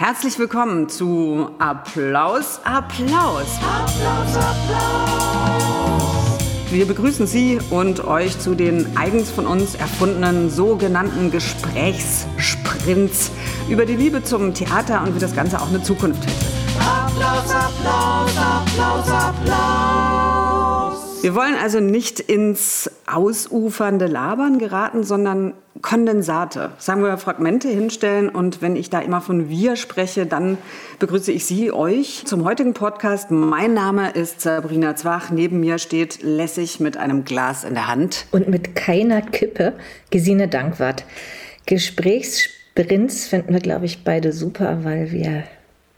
Herzlich willkommen zu Applaus, Applaus. Applaus, Applaus. Wir begrüßen Sie und euch zu den eigens von uns erfundenen sogenannten Gesprächssprints über die Liebe zum Theater und wie das Ganze auch eine Zukunft hätte. Applaus, Applaus, Applaus, Applaus. Wir wollen also nicht ins ausufernde Labern geraten, sondern Kondensate, sagen wir Fragmente hinstellen. Und wenn ich da immer von wir spreche, dann begrüße ich Sie, euch zum heutigen Podcast. Mein Name ist Sabrina Zwach. Neben mir steht lässig mit einem Glas in der Hand. Und mit keiner Kippe Gesine Dankwart. Gesprächssprints finden wir, glaube ich, beide super, weil wir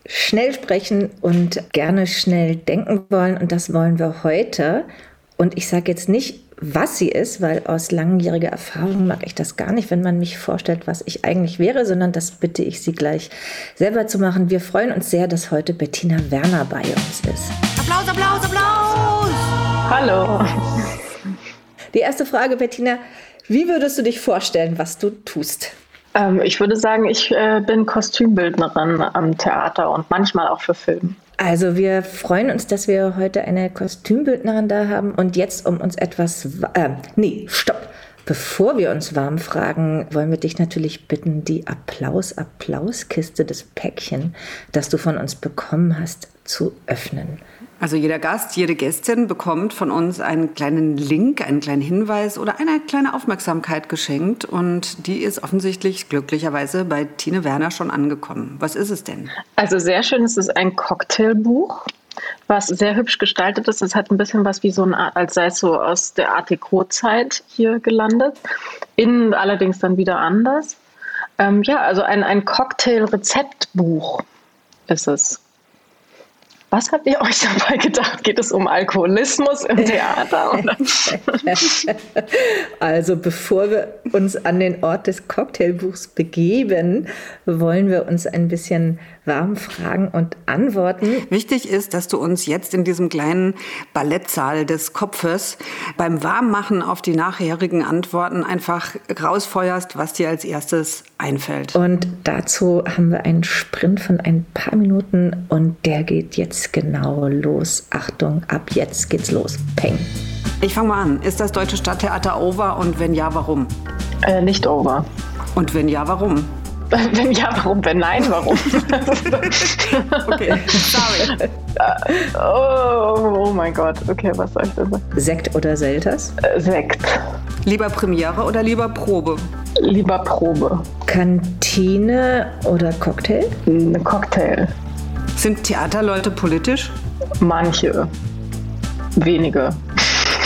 schnell sprechen und gerne schnell denken wollen. Und das wollen wir heute. Und ich sage jetzt nicht was sie ist, weil aus langjähriger Erfahrung mag ich das gar nicht, wenn man mich vorstellt, was ich eigentlich wäre, sondern das bitte ich Sie gleich selber zu machen. Wir freuen uns sehr, dass heute Bettina Werner bei uns ist. Applaus, Applaus, Applaus! Hallo. Die erste Frage, Bettina, wie würdest du dich vorstellen, was du tust? Ähm, ich würde sagen, ich äh, bin Kostümbildnerin am Theater und manchmal auch für Film. Also wir freuen uns, dass wir heute eine Kostümbildnerin da haben und jetzt um uns etwas... Äh, nee, stopp! Bevor wir uns warm fragen, wollen wir dich natürlich bitten, die Applaus-Applauskiste des Päckchen, das du von uns bekommen hast, zu öffnen. Also jeder Gast, jede Gästin bekommt von uns einen kleinen Link, einen kleinen Hinweis oder eine kleine Aufmerksamkeit geschenkt. Und die ist offensichtlich glücklicherweise bei Tine Werner schon angekommen. Was ist es denn? Also sehr schön, es ist ein Cocktailbuch was sehr hübsch gestaltet ist. Es hat ein bisschen was wie so ein, als sei es so aus der Art Deco-Zeit hier gelandet. Innen allerdings dann wieder anders. Ähm, ja, also ein, ein Cocktail-Rezeptbuch ist es. Was habt ihr euch dabei gedacht? Geht es um Alkoholismus im Theater? also bevor wir uns an den Ort des Cocktailbuchs begeben, wollen wir uns ein bisschen warm fragen und antworten. Wichtig ist, dass du uns jetzt in diesem kleinen Ballettsaal des Kopfes beim Warmmachen auf die nachherigen Antworten einfach rausfeuerst, was dir als erstes einfällt. Und dazu haben wir einen Sprint von ein paar Minuten und der geht jetzt genau los. Achtung, ab jetzt geht's los. Peng. Ich fange mal an. Ist das Deutsche Stadttheater over und wenn ja, warum? Äh, nicht over. Und wenn ja, warum? Wenn ja, warum? Wenn nein, warum? okay, sorry. Oh, oh, mein Gott. Okay, was soll ich denn sagen? Sekt oder Selters? Äh, Sekt. Lieber Premiere oder lieber Probe? Lieber Probe. Kantine oder Cocktail? Ein Cocktail. Sind Theaterleute politisch? Manche. Wenige.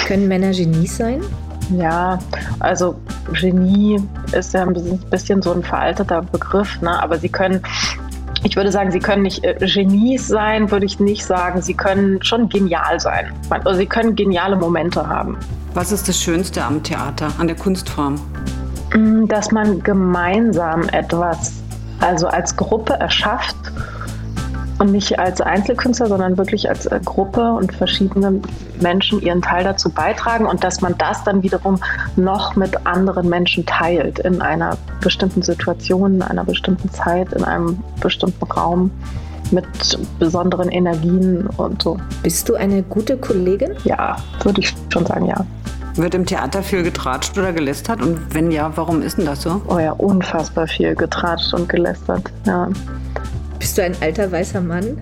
Können Männer Genies sein? Ja, also Genie ist ja ein bisschen so ein veralteter Begriff, ne? aber sie können, ich würde sagen, sie können nicht äh, Genies sein, würde ich nicht sagen. Sie können schon genial sein. Also sie können geniale Momente haben. Was ist das Schönste am Theater, an der Kunstform? Mm, dass man gemeinsam etwas, also als Gruppe erschafft und nicht als Einzelkünstler, sondern wirklich als äh, Gruppe und verschiedene Menschen ihren Teil dazu beitragen und dass man das dann wiederum noch mit anderen Menschen teilt in einer bestimmten Situation, in einer bestimmten Zeit, in einem bestimmten Raum mit besonderen Energien und so. Bist du eine gute Kollegin? Ja, würde ich schon sagen, ja. Wird im Theater viel getratscht oder gelästert? Und wenn ja, warum ist denn das so? Oh ja, unfassbar viel getratscht und gelästert, ja. Bist du ein alter weißer Mann?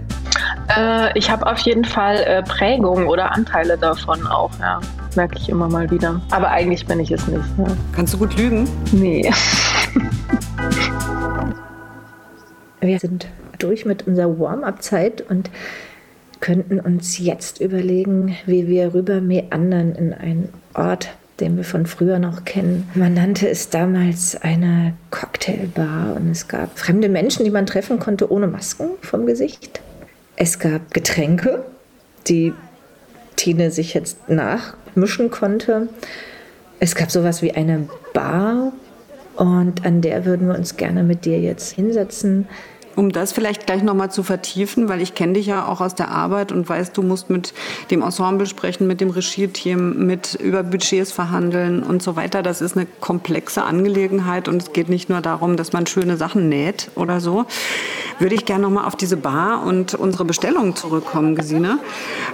Äh, ich habe auf jeden Fall äh, Prägungen oder Anteile davon auch, ja. Merke ich immer mal wieder. Aber eigentlich bin ich es nicht. Ja. Kannst du gut lügen? Nee. Wir sind durch mit unserer Warm-up-Zeit und könnten uns jetzt überlegen, wie wir rüber meandern in einen Ort, den wir von früher noch kennen. Man nannte es damals eine Cocktailbar und es gab fremde Menschen, die man treffen konnte ohne Masken vom Gesicht. Es gab Getränke, die Tine sich jetzt nachmischen konnte. Es gab sowas wie eine Bar und an der würden wir uns gerne mit dir jetzt hinsetzen. Um das vielleicht gleich nochmal zu vertiefen, weil ich kenne dich ja auch aus der Arbeit und weiß, du musst mit dem Ensemble sprechen, mit dem Regie-Team, mit über Budgets verhandeln und so weiter. Das ist eine komplexe Angelegenheit und es geht nicht nur darum, dass man schöne Sachen näht oder so. Würde ich gerne nochmal auf diese Bar und unsere Bestellung zurückkommen, Gesine.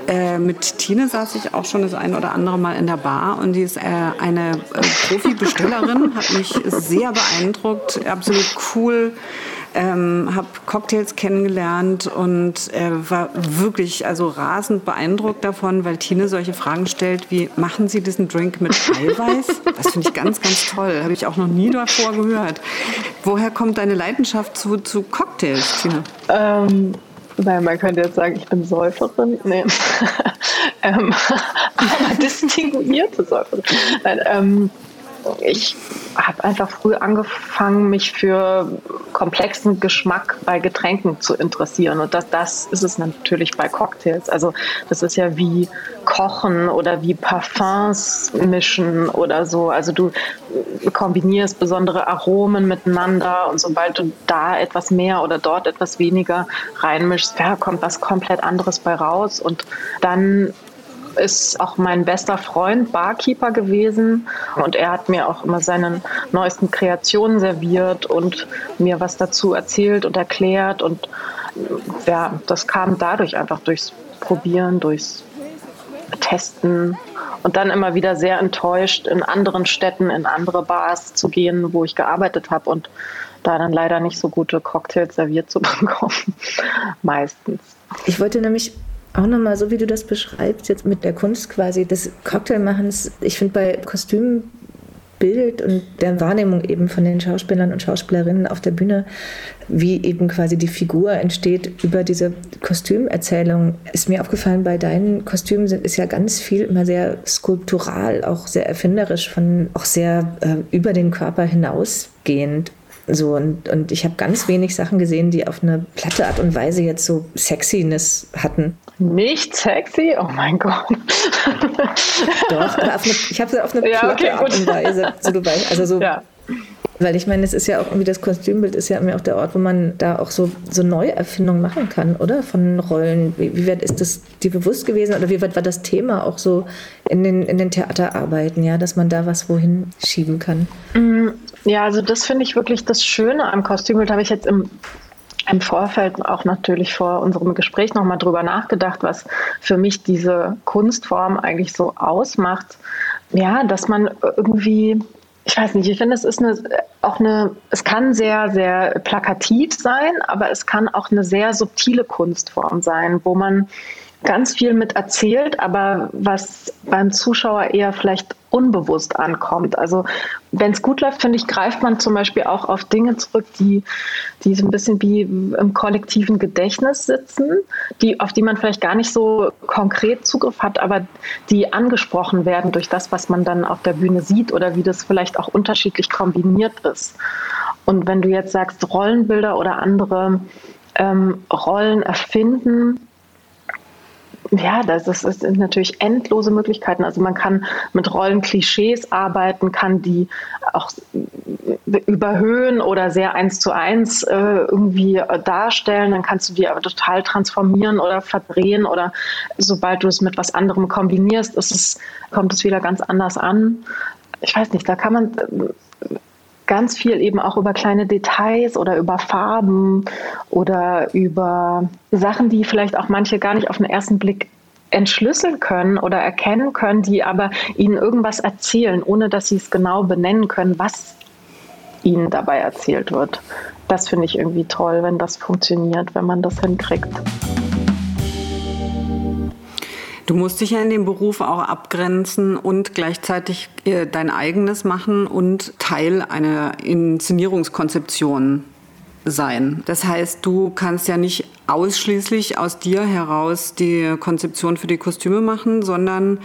Äh, mit Tine saß ich auch schon das ein oder andere Mal in der Bar und die ist äh, eine äh, Profi-Bestellerin, hat mich sehr beeindruckt, absolut cool ähm, habe Cocktails kennengelernt und äh, war wirklich also rasend beeindruckt davon, weil Tine solche Fragen stellt wie, machen Sie diesen Drink mit Eiweiß? Das finde ich ganz, ganz toll. Habe ich auch noch nie davor gehört. Woher kommt deine Leidenschaft zu, zu Cocktails, Tine? Ähm, weil man könnte jetzt sagen, ich bin Säuferin. Nee. ähm, aber distinguierte Säuferin. Nein, ähm, ich habe einfach früh angefangen, mich für komplexen Geschmack bei Getränken zu interessieren. Und das, das ist es natürlich bei Cocktails. Also das ist ja wie Kochen oder wie Parfums mischen oder so. Also du kombinierst besondere Aromen miteinander und sobald du da etwas mehr oder dort etwas weniger reinmischst, ja, kommt was komplett anderes bei raus. Und dann ist auch mein bester Freund Barkeeper gewesen und er hat mir auch immer seine neuesten Kreationen serviert und mir was dazu erzählt und erklärt und ja, das kam dadurch einfach durchs Probieren, durchs Testen und dann immer wieder sehr enttäuscht, in anderen Städten, in andere Bars zu gehen, wo ich gearbeitet habe und da dann leider nicht so gute Cocktails serviert zu bekommen. Meistens. Ich wollte nämlich auch nochmal, so wie du das beschreibst, jetzt mit der Kunst quasi des Cocktailmachens, ich finde bei Kostümbild und der Wahrnehmung eben von den Schauspielern und Schauspielerinnen auf der Bühne, wie eben quasi die Figur entsteht über diese Kostümerzählung, ist mir aufgefallen, bei deinen Kostümen sind, ist ja ganz viel immer sehr skulptural, auch sehr erfinderisch, von auch sehr äh, über den Körper hinausgehend. So, und, und ich habe ganz wenig Sachen gesehen, die auf eine platte Art und Weise jetzt so Sexiness hatten. Nicht sexy? Oh mein Gott. Doch, aber eine, ich habe sie auf eine ja, platte okay, Art und Weise. So, du weißt, also so ja. Weil ich meine, es ist ja auch irgendwie das Kostümbild ist ja irgendwie auch der Ort, wo man da auch so, so Neuerfindungen machen kann, oder? Von Rollen. Wie, wie weit ist das dir bewusst gewesen oder wie weit war das Thema auch so in den, in den Theaterarbeiten, ja, dass man da was wohin schieben kann? Ja, also das finde ich wirklich das Schöne am Kostümbild, habe ich jetzt im im Vorfeld auch natürlich vor unserem Gespräch nochmal drüber nachgedacht, was für mich diese Kunstform eigentlich so ausmacht. Ja, dass man irgendwie ich weiß nicht, ich finde, es ist eine, auch eine, es kann sehr, sehr plakativ sein, aber es kann auch eine sehr subtile Kunstform sein, wo man ganz viel mit erzählt, aber was beim Zuschauer eher vielleicht unbewusst ankommt. Also wenn es gut läuft, finde ich, greift man zum Beispiel auch auf Dinge zurück, die, die so ein bisschen wie im kollektiven Gedächtnis sitzen, die, auf die man vielleicht gar nicht so konkret Zugriff hat, aber die angesprochen werden durch das, was man dann auf der Bühne sieht oder wie das vielleicht auch unterschiedlich kombiniert ist. Und wenn du jetzt sagst, Rollenbilder oder andere ähm, Rollen erfinden, ja, das, das sind natürlich endlose Möglichkeiten. Also man kann mit Rollenklischees arbeiten, kann die auch überhöhen oder sehr eins zu eins äh, irgendwie darstellen. Dann kannst du die aber total transformieren oder verdrehen oder sobald du es mit was anderem kombinierst, ist es, kommt es wieder ganz anders an. Ich weiß nicht, da kann man ganz viel eben auch über kleine Details oder über Farben oder über Sachen, die vielleicht auch manche gar nicht auf den ersten Blick entschlüsseln können oder erkennen können, die aber ihnen irgendwas erzählen, ohne dass sie es genau benennen können, was ihnen dabei erzählt wird. Das finde ich irgendwie toll, wenn das funktioniert, wenn man das hinkriegt. Du musst dich ja in dem Beruf auch abgrenzen und gleichzeitig äh, dein eigenes machen und Teil einer Inszenierungskonzeption sein. Das heißt, du kannst ja nicht ausschließlich aus dir heraus die Konzeption für die Kostüme machen, sondern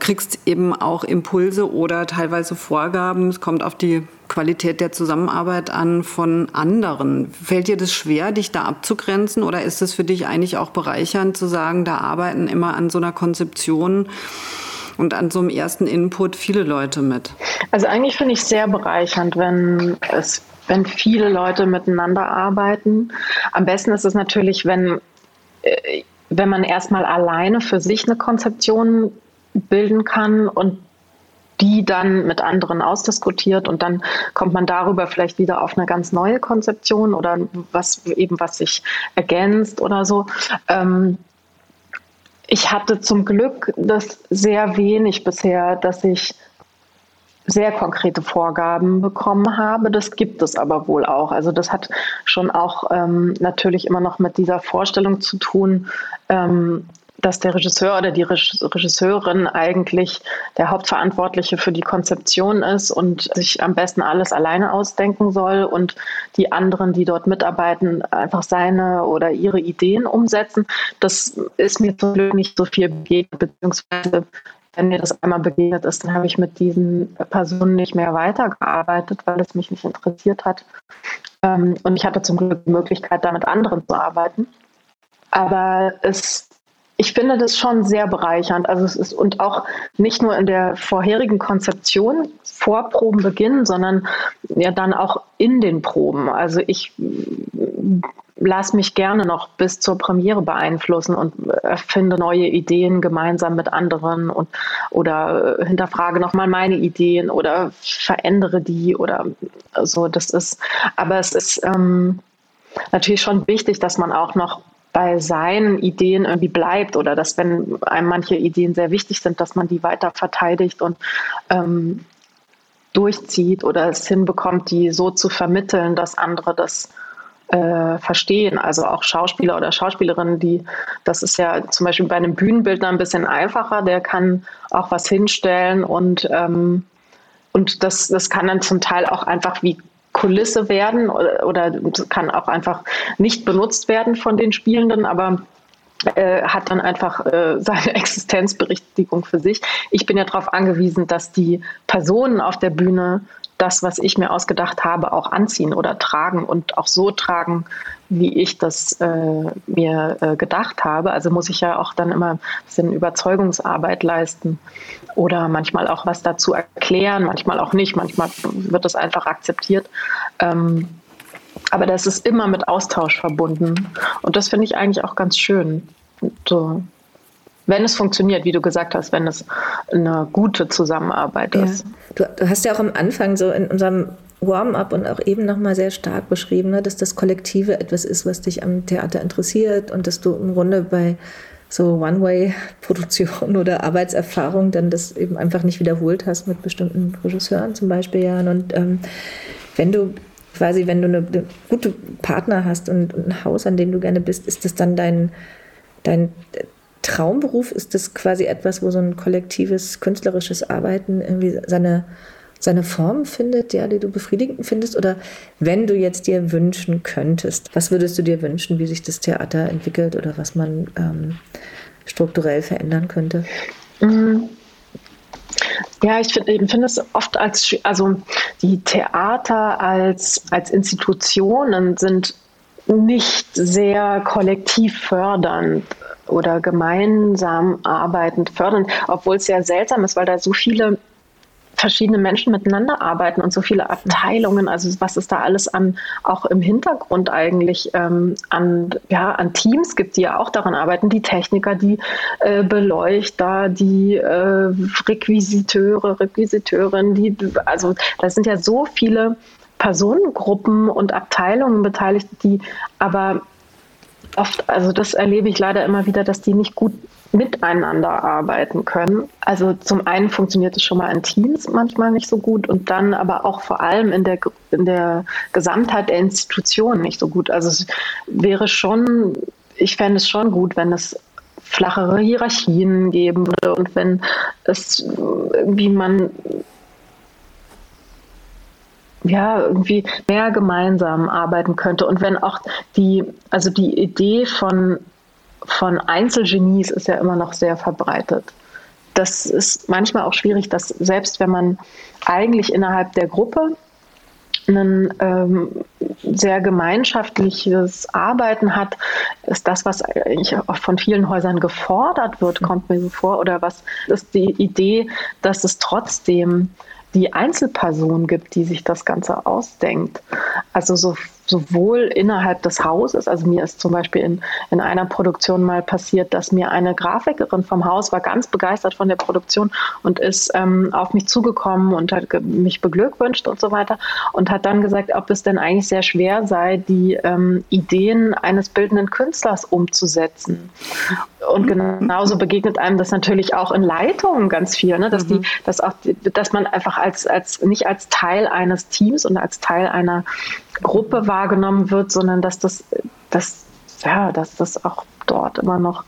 kriegst eben auch Impulse oder teilweise Vorgaben. Es kommt auf die Qualität der Zusammenarbeit an von anderen. Fällt dir das schwer, dich da abzugrenzen oder ist es für dich eigentlich auch bereichernd zu sagen, da arbeiten immer an so einer Konzeption und an so einem ersten Input viele Leute mit? Also eigentlich finde ich sehr bereichernd, wenn es wenn viele Leute miteinander arbeiten. Am besten ist es natürlich, wenn, äh, wenn man erstmal alleine für sich eine Konzeption bilden kann und die dann mit anderen ausdiskutiert und dann kommt man darüber vielleicht wieder auf eine ganz neue Konzeption oder was eben was sich ergänzt oder so. Ähm, ich hatte zum Glück das sehr wenig bisher, dass ich sehr konkrete Vorgaben bekommen habe. Das gibt es aber wohl auch. Also das hat schon auch ähm, natürlich immer noch mit dieser Vorstellung zu tun, ähm, dass der Regisseur oder die Regisseurin eigentlich der Hauptverantwortliche für die Konzeption ist und sich am besten alles alleine ausdenken soll und die anderen, die dort mitarbeiten, einfach seine oder ihre Ideen umsetzen. Das ist mir zum Glück nicht so viel begegnet, beziehungsweise wenn mir das einmal begegnet ist, dann habe ich mit diesen Personen nicht mehr weitergearbeitet, weil es mich nicht interessiert hat. Ähm, und ich hatte zum Glück die Möglichkeit, da mit anderen zu arbeiten. Aber es ich finde das schon sehr bereichernd. Also es ist und auch nicht nur in der vorherigen Konzeption vor Probenbeginn, sondern ja dann auch in den Proben. Also ich lasse mich gerne noch bis zur Premiere beeinflussen und erfinde neue Ideen gemeinsam mit anderen und oder hinterfrage nochmal meine Ideen oder verändere die oder so. Das ist, aber es ist ähm, natürlich schon wichtig, dass man auch noch bei seinen Ideen irgendwie bleibt oder dass, wenn einem manche Ideen sehr wichtig sind, dass man die weiter verteidigt und ähm, durchzieht oder es hinbekommt, die so zu vermitteln, dass andere das äh, verstehen. Also auch Schauspieler oder Schauspielerinnen, die, das ist ja zum Beispiel bei einem Bühnenbildner ein bisschen einfacher, der kann auch was hinstellen und, ähm, und das, das kann dann zum Teil auch einfach wie Kulisse werden oder, oder kann auch einfach nicht benutzt werden von den Spielenden, aber äh, hat dann einfach äh, seine Existenzberechtigung für sich. Ich bin ja darauf angewiesen, dass die Personen auf der Bühne das, was ich mir ausgedacht habe, auch anziehen oder tragen und auch so tragen, wie ich das äh, mir äh, gedacht habe. Also muss ich ja auch dann immer ein bisschen Überzeugungsarbeit leisten oder manchmal auch was dazu erklären, manchmal auch nicht, manchmal wird das einfach akzeptiert. Ähm, aber das ist immer mit Austausch verbunden und das finde ich eigentlich auch ganz schön. So wenn es funktioniert, wie du gesagt hast, wenn es eine gute Zusammenarbeit ist. Ja. Du, du, hast ja auch am Anfang so in unserem Warm-up und auch eben nochmal sehr stark beschrieben, ne, dass das Kollektive etwas ist, was dich am Theater interessiert und dass du im Grunde bei so One-Way-Produktion oder Arbeitserfahrung dann das eben einfach nicht wiederholt hast mit bestimmten Regisseuren zum Beispiel, Jan. Und ähm, wenn du quasi, wenn du eine, eine gute Partner hast und, und, ein Haus, an dem du gerne bist, ist das dann dein, dein Traumberuf? Ist das quasi etwas, wo so ein kollektives künstlerisches Arbeiten irgendwie seine, seine Form findet, ja, die du befriedigend findest? Oder wenn du jetzt dir wünschen könntest, was würdest du dir wünschen, wie sich das Theater entwickelt oder was man ähm, strukturell verändern könnte? Mhm. Ja, ich finde find es oft als, also die Theater als, als Institutionen sind nicht sehr kollektiv fördernd oder gemeinsam arbeitend fördern, obwohl es ja seltsam ist, weil da so viele verschiedene Menschen miteinander arbeiten und so viele Abteilungen, also was es da alles an auch im Hintergrund eigentlich ähm, an, ja, an Teams gibt, die ja auch daran arbeiten, die Techniker, die äh, Beleuchter, die äh, Requisiteure, Requisiteurinnen, die, also da sind ja so viele Personengruppen und Abteilungen beteiligt, die aber oft, also das erlebe ich leider immer wieder, dass die nicht gut miteinander arbeiten können. Also zum einen funktioniert es schon mal in Teams manchmal nicht so gut und dann aber auch vor allem in der, in der Gesamtheit der Institution nicht so gut. Also es wäre schon, ich fände es schon gut, wenn es flachere Hierarchien geben würde und wenn es irgendwie man ja, irgendwie mehr gemeinsam arbeiten könnte. Und wenn auch die, also die Idee von, von Einzelgenies ist ja immer noch sehr verbreitet. Das ist manchmal auch schwierig, dass selbst wenn man eigentlich innerhalb der Gruppe ein ähm, sehr gemeinschaftliches Arbeiten hat, ist das, was eigentlich auch von vielen Häusern gefordert wird, kommt mir so vor, oder was ist die Idee, dass es trotzdem die Einzelperson gibt, die sich das Ganze ausdenkt. Also so sowohl innerhalb des Hauses, also mir ist zum Beispiel in, in einer Produktion mal passiert, dass mir eine Grafikerin vom Haus war ganz begeistert von der Produktion und ist ähm, auf mich zugekommen und hat mich beglückwünscht und so weiter und hat dann gesagt, ob es denn eigentlich sehr schwer sei, die ähm, Ideen eines bildenden Künstlers umzusetzen. Und genauso begegnet einem das natürlich auch in Leitungen ganz viel, ne? dass, die, mhm. dass, auch, dass man einfach als, als, nicht als Teil eines Teams und als Teil einer Gruppe wahrgenommen wird, sondern dass das, dass, ja, dass das auch dort immer noch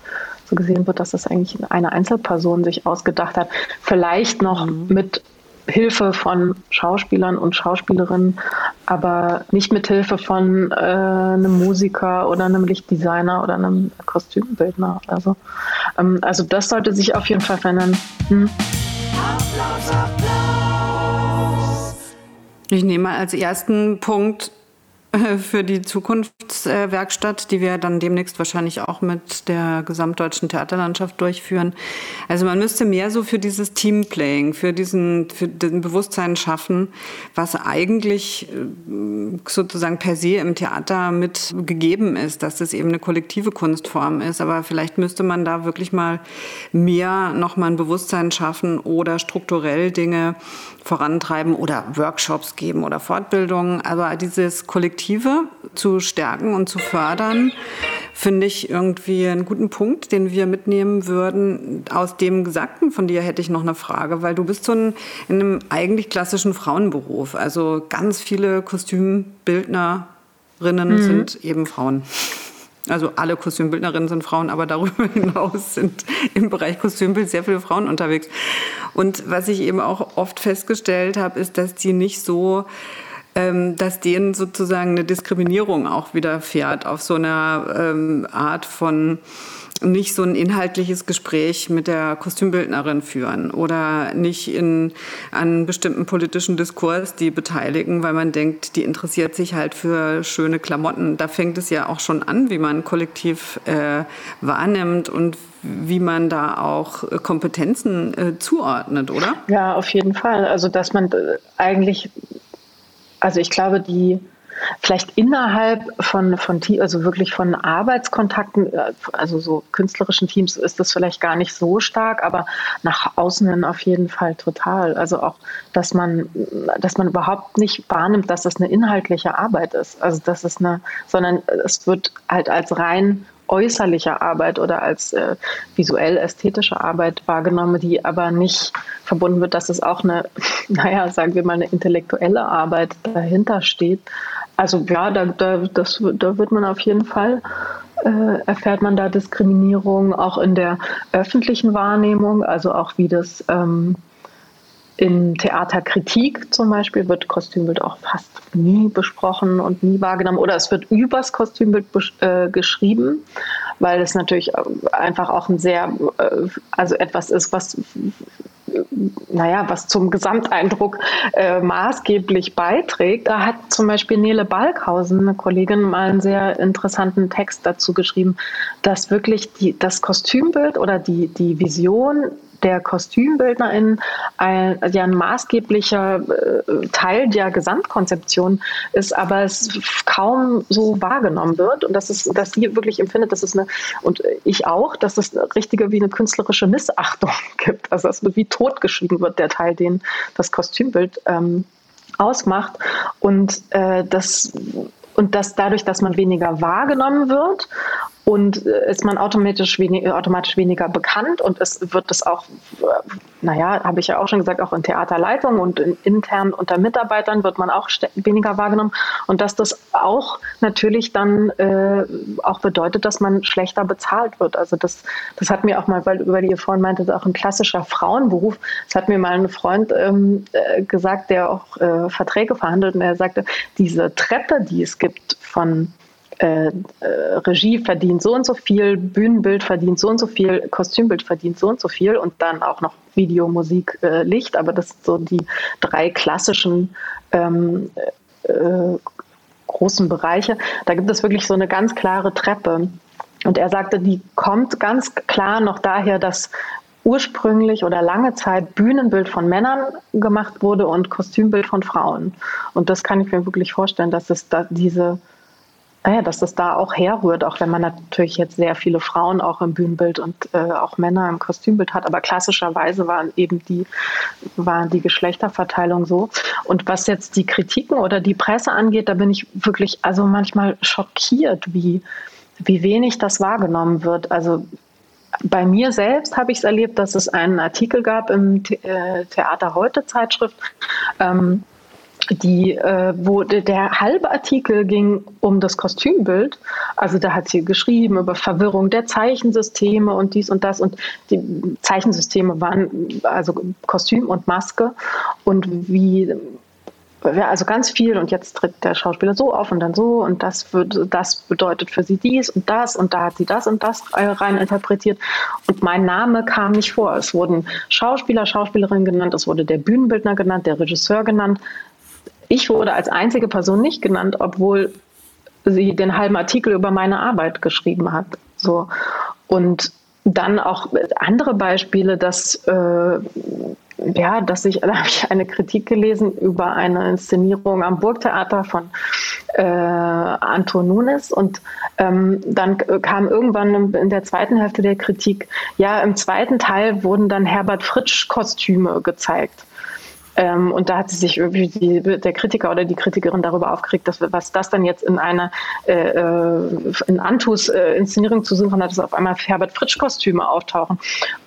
so gesehen wird, dass das eigentlich eine Einzelperson sich ausgedacht hat. Vielleicht noch mhm. mit Hilfe von Schauspielern und Schauspielerinnen, aber nicht mit Hilfe von äh, einem Musiker oder einem Lichtdesigner oder einem Kostümbildner oder so. Ähm, also das sollte sich auf jeden Fall verändern. Hm? Applaus, Applaus. Ich nehme als ersten Punkt für die Zukunftswerkstatt, die wir dann demnächst wahrscheinlich auch mit der gesamtdeutschen Theaterlandschaft durchführen. Also man müsste mehr so für dieses Teamplaying, für diesen, für den Bewusstsein schaffen, was eigentlich äh, sozusagen per se im Theater mit gegeben ist, dass das eben eine kollektive Kunstform ist. Aber vielleicht müsste man da wirklich mal mehr nochmal ein Bewusstsein schaffen oder strukturell Dinge vorantreiben oder Workshops geben oder Fortbildungen. Aber dieses Kollektive zu stärken und zu fördern, finde ich irgendwie einen guten Punkt, den wir mitnehmen würden. Aus dem Gesagten von dir hätte ich noch eine Frage, weil du bist so ein, in einem eigentlich klassischen Frauenberuf. Also ganz viele Kostümbildnerinnen mhm. sind eben Frauen. Also alle Kostümbildnerinnen sind Frauen, aber darüber hinaus sind im Bereich Kostümbild sehr viele Frauen unterwegs. Und was ich eben auch oft festgestellt habe, ist, dass die nicht so ähm, dass denen sozusagen eine Diskriminierung auch widerfährt auf so einer ähm, Art von nicht so ein inhaltliches Gespräch mit der Kostümbildnerin führen oder nicht in einen bestimmten politischen Diskurs die beteiligen, weil man denkt, die interessiert sich halt für schöne Klamotten. Da fängt es ja auch schon an, wie man kollektiv äh, wahrnimmt und wie man da auch Kompetenzen äh, zuordnet, oder? Ja, auf jeden Fall. Also dass man äh, eigentlich, also ich glaube, die vielleicht innerhalb von, von also wirklich von Arbeitskontakten, äh, also so künstlerischen Teams ist das vielleicht gar nicht so stark, aber nach außen hin auf jeden Fall total. Also auch, dass man, dass man überhaupt nicht wahrnimmt, dass das eine inhaltliche Arbeit ist. Also das ist eine, sondern es wird halt als rein äußerliche Arbeit oder als äh, visuell-ästhetische Arbeit wahrgenommen, die aber nicht verbunden wird, dass es auch eine, naja, sagen wir mal, eine intellektuelle Arbeit dahinter steht. Also ja, da, da, das, da wird man auf jeden Fall, äh, erfährt man da Diskriminierung, auch in der öffentlichen Wahrnehmung, also auch wie das ähm, in Theaterkritik zum Beispiel wird Kostümbild auch fast nie besprochen und nie wahrgenommen oder es wird übers Kostümbild äh, geschrieben, weil es natürlich einfach auch ein sehr, äh, also etwas ist, was naja, was zum Gesamteindruck äh, maßgeblich beiträgt. Da hat zum Beispiel Nele Balkhausen, eine Kollegin, mal einen sehr interessanten Text dazu geschrieben, dass wirklich die, das Kostümbild oder die, die Vision der KostümbildnerInnen ein, ja ein maßgeblicher äh, Teil der Gesamtkonzeption ist, aber es kaum so wahrgenommen wird und dass es, dass sie wirklich empfindet, dass es eine, und ich auch, dass es eine richtige wie eine künstlerische Missachtung gibt. Also dass wie totgeschrieben wird, der Teil, den das Kostümbild ähm, ausmacht. Und äh, das und dass dadurch, dass man weniger wahrgenommen wird und äh, ist man automatisch, wenig, automatisch weniger bekannt und es wird es auch, naja, habe ich ja auch schon gesagt, auch in Theaterleitungen und in, intern unter Mitarbeitern wird man auch weniger wahrgenommen und dass das auch natürlich dann äh, auch bedeutet, dass man schlechter bezahlt wird. Also das, das hat mir auch mal, weil, weil ihr vorhin meinte, auch ein klassischer Frauenberuf, das hat mir mal ein Freund ähm, äh, gesagt, der auch äh, Verträge verhandelt und er sagte, diese Treppe, die es gibt von äh, äh, Regie verdient so und so viel, Bühnenbild verdient so und so viel, Kostümbild verdient so und so viel und dann auch noch Video, Musik, äh, Licht. Aber das sind so die drei klassischen ähm, äh, großen Bereiche. Da gibt es wirklich so eine ganz klare Treppe. Und er sagte, die kommt ganz klar noch daher, dass ursprünglich oder lange Zeit Bühnenbild von Männern gemacht wurde und Kostümbild von Frauen. Und das kann ich mir wirklich vorstellen, dass es da diese naja, dass das da auch herrührt, auch wenn man natürlich jetzt sehr viele Frauen auch im Bühnenbild und äh, auch Männer im Kostümbild hat. Aber klassischerweise waren eben die, waren die Geschlechterverteilung so. Und was jetzt die Kritiken oder die Presse angeht, da bin ich wirklich also manchmal schockiert, wie, wie wenig das wahrgenommen wird. Also bei mir selbst habe ich es erlebt, dass es einen Artikel gab im äh, Theater Heute Zeitschrift. Ähm, die, äh, wo der halbe Artikel ging um das Kostümbild. Also da hat sie geschrieben über Verwirrung der Zeichensysteme und dies und das. Und die Zeichensysteme waren also Kostüm und Maske. Und wie ja, also ganz viel. Und jetzt tritt der Schauspieler so auf und dann so. Und das wird, das bedeutet für sie dies und das. Und da hat sie das und das rein interpretiert. Und mein Name kam nicht vor. Es wurden Schauspieler, Schauspielerinnen genannt, es wurde der Bühnenbildner genannt, der Regisseur genannt, ich wurde als einzige Person nicht genannt, obwohl sie den halben Artikel über meine Arbeit geschrieben hat. So. Und dann auch andere Beispiele, dass, äh, ja, dass ich, da habe ich eine Kritik gelesen über eine Inszenierung am Burgtheater von äh, Anton Nunes und ähm, dann kam irgendwann in der zweiten Hälfte der Kritik, ja, im zweiten Teil wurden dann Herbert Fritsch Kostüme gezeigt. Ähm, und da hat sich irgendwie die, der Kritiker oder die Kritikerin darüber aufgeregt, dass was das dann jetzt in einer äh, äh, in Antus äh, Inszenierung zu suchen hat, dass auf einmal Herbert Fritsch Kostüme auftauchen.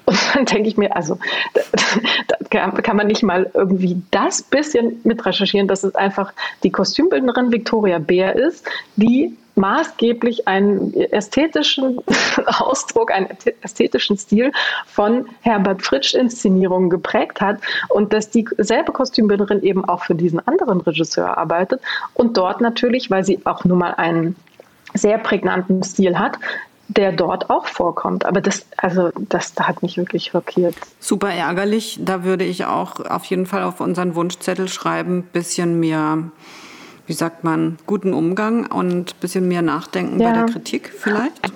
Und dann denke ich mir, also da, da kann man nicht mal irgendwie das bisschen mit recherchieren, dass es einfach die Kostümbildnerin Victoria Bär ist, die maßgeblich einen ästhetischen Ausdruck, einen ästhetischen Stil von Herbert Fritsch Inszenierungen geprägt hat und dass dieselbe Kostümbildnerin eben auch für diesen anderen Regisseur arbeitet und dort natürlich, weil sie auch nun mal einen sehr prägnanten Stil hat, der dort auch vorkommt. Aber das, also das hat mich wirklich schockiert. Super ärgerlich. Da würde ich auch auf jeden Fall auf unseren Wunschzettel schreiben, bisschen mehr wie sagt man, guten Umgang und ein bisschen mehr Nachdenken ja. bei der Kritik vielleicht?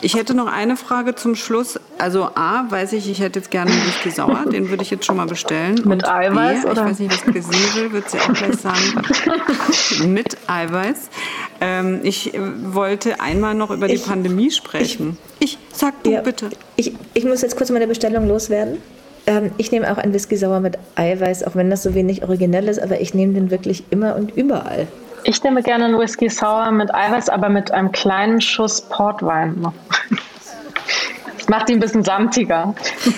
Ich hätte noch eine Frage zum Schluss. Also A, weiß ich, ich hätte jetzt gerne einen Whisky Sauer, den würde ich jetzt schon mal bestellen. Mit und Eiweiß? B, oder? Ich weiß nicht, was Gesine will, wird sie auch gleich sagen. Mit Eiweiß. Ähm, ich wollte einmal noch über ich, die Pandemie sprechen. Ich, ich sag du ja, bitte. Ich, ich muss jetzt kurz meine Bestellung loswerden. Ähm, ich nehme auch einen Whisky sauer mit Eiweiß, auch wenn das so wenig originell ist, aber ich nehme den wirklich immer und überall. Ich nehme gerne einen Whisky sauer mit Eiweiß, aber mit einem kleinen Schuss Portwein. Das macht ihn ein bisschen samtiger.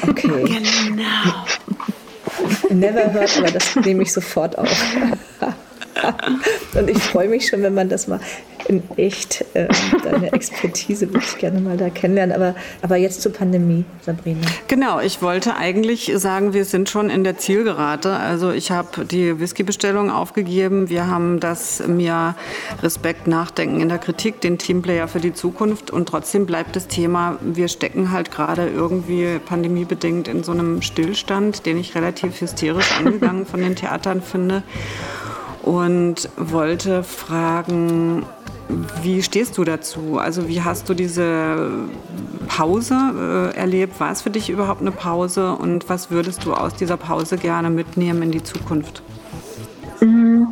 Okay. Genau. Never heard, aber das nehme ich sofort auf. Und ich freue mich schon, wenn man das mal in echt, äh, deine Expertise würde ich gerne mal da kennenlernen. Aber, aber jetzt zur Pandemie, Sabrina. Genau, ich wollte eigentlich sagen, wir sind schon in der Zielgerade. Also ich habe die Whisky-Bestellung aufgegeben. Wir haben das mir Respekt, Nachdenken in der Kritik, den Teamplayer für die Zukunft. Und trotzdem bleibt das Thema, wir stecken halt gerade irgendwie pandemiebedingt in so einem Stillstand, den ich relativ hysterisch angegangen von den Theatern finde und wollte fragen, wie stehst du dazu? Also wie hast du diese Pause äh, erlebt? War es für dich überhaupt eine Pause und was würdest du aus dieser Pause gerne mitnehmen in die Zukunft? Mm.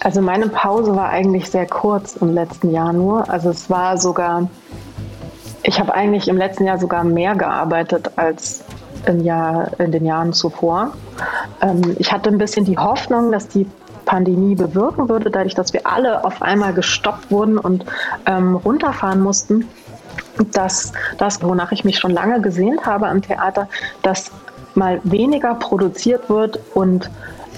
Also meine Pause war eigentlich sehr kurz im letzten Jahr nur. Also es war sogar, ich habe eigentlich im letzten Jahr sogar mehr gearbeitet als im Jahr, in den Jahren zuvor. Ähm, ich hatte ein bisschen die Hoffnung, dass die Pandemie bewirken würde, dadurch, dass wir alle auf einmal gestoppt wurden und ähm, runterfahren mussten, dass das, wonach ich mich schon lange gesehnt habe am Theater, dass mal weniger produziert wird und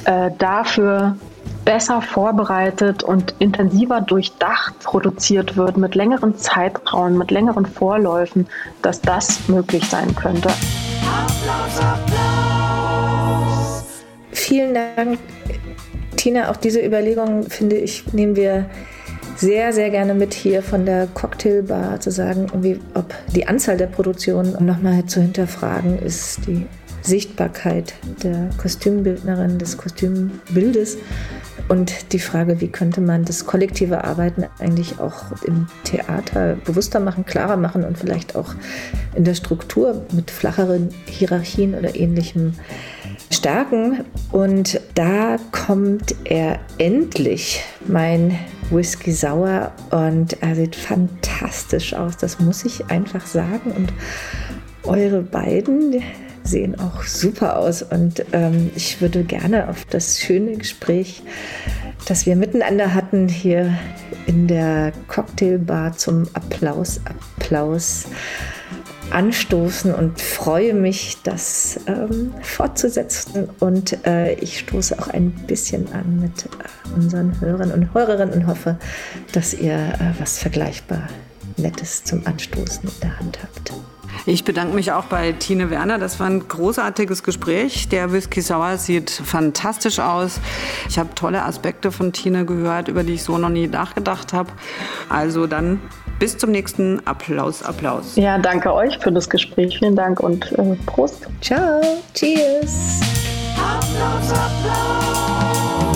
äh, dafür besser vorbereitet und intensiver durchdacht produziert wird, mit längeren Zeitrauen, mit längeren Vorläufen, dass das möglich sein könnte. Applaus, Applaus. Vielen Dank Tina, auch diese Überlegung, finde ich, nehmen wir sehr, sehr gerne mit hier von der Cocktailbar zu sagen, ob die Anzahl der Produktionen, um nochmal zu hinterfragen, ist die Sichtbarkeit der Kostümbildnerin, des Kostümbildes. Und die Frage, wie könnte man das kollektive Arbeiten eigentlich auch im Theater bewusster machen, klarer machen und vielleicht auch in der Struktur mit flacheren Hierarchien oder ähnlichem stärken. Und da kommt er endlich, mein Whisky Sauer. Und er sieht fantastisch aus, das muss ich einfach sagen. Und eure beiden sehen auch super aus. Und ähm, ich würde gerne auf das schöne Gespräch, das wir miteinander hatten, hier in der Cocktailbar zum Applaus, Applaus anstoßen und freue mich, das ähm, fortzusetzen. Und äh, ich stoße auch ein bisschen an mit äh, unseren Hörern und Hörerinnen und hoffe, dass ihr äh, was vergleichbar Nettes zum Anstoßen in der Hand habt. Ich bedanke mich auch bei Tine Werner. Das war ein großartiges Gespräch. Der Whisky Sauer sieht fantastisch aus. Ich habe tolle Aspekte von Tine gehört, über die ich so noch nie nachgedacht habe. Also dann bis zum nächsten Applaus, Applaus. Ja, danke euch für das Gespräch. Vielen Dank und äh, Prost. Ciao. Cheers. Applaus, Applaus.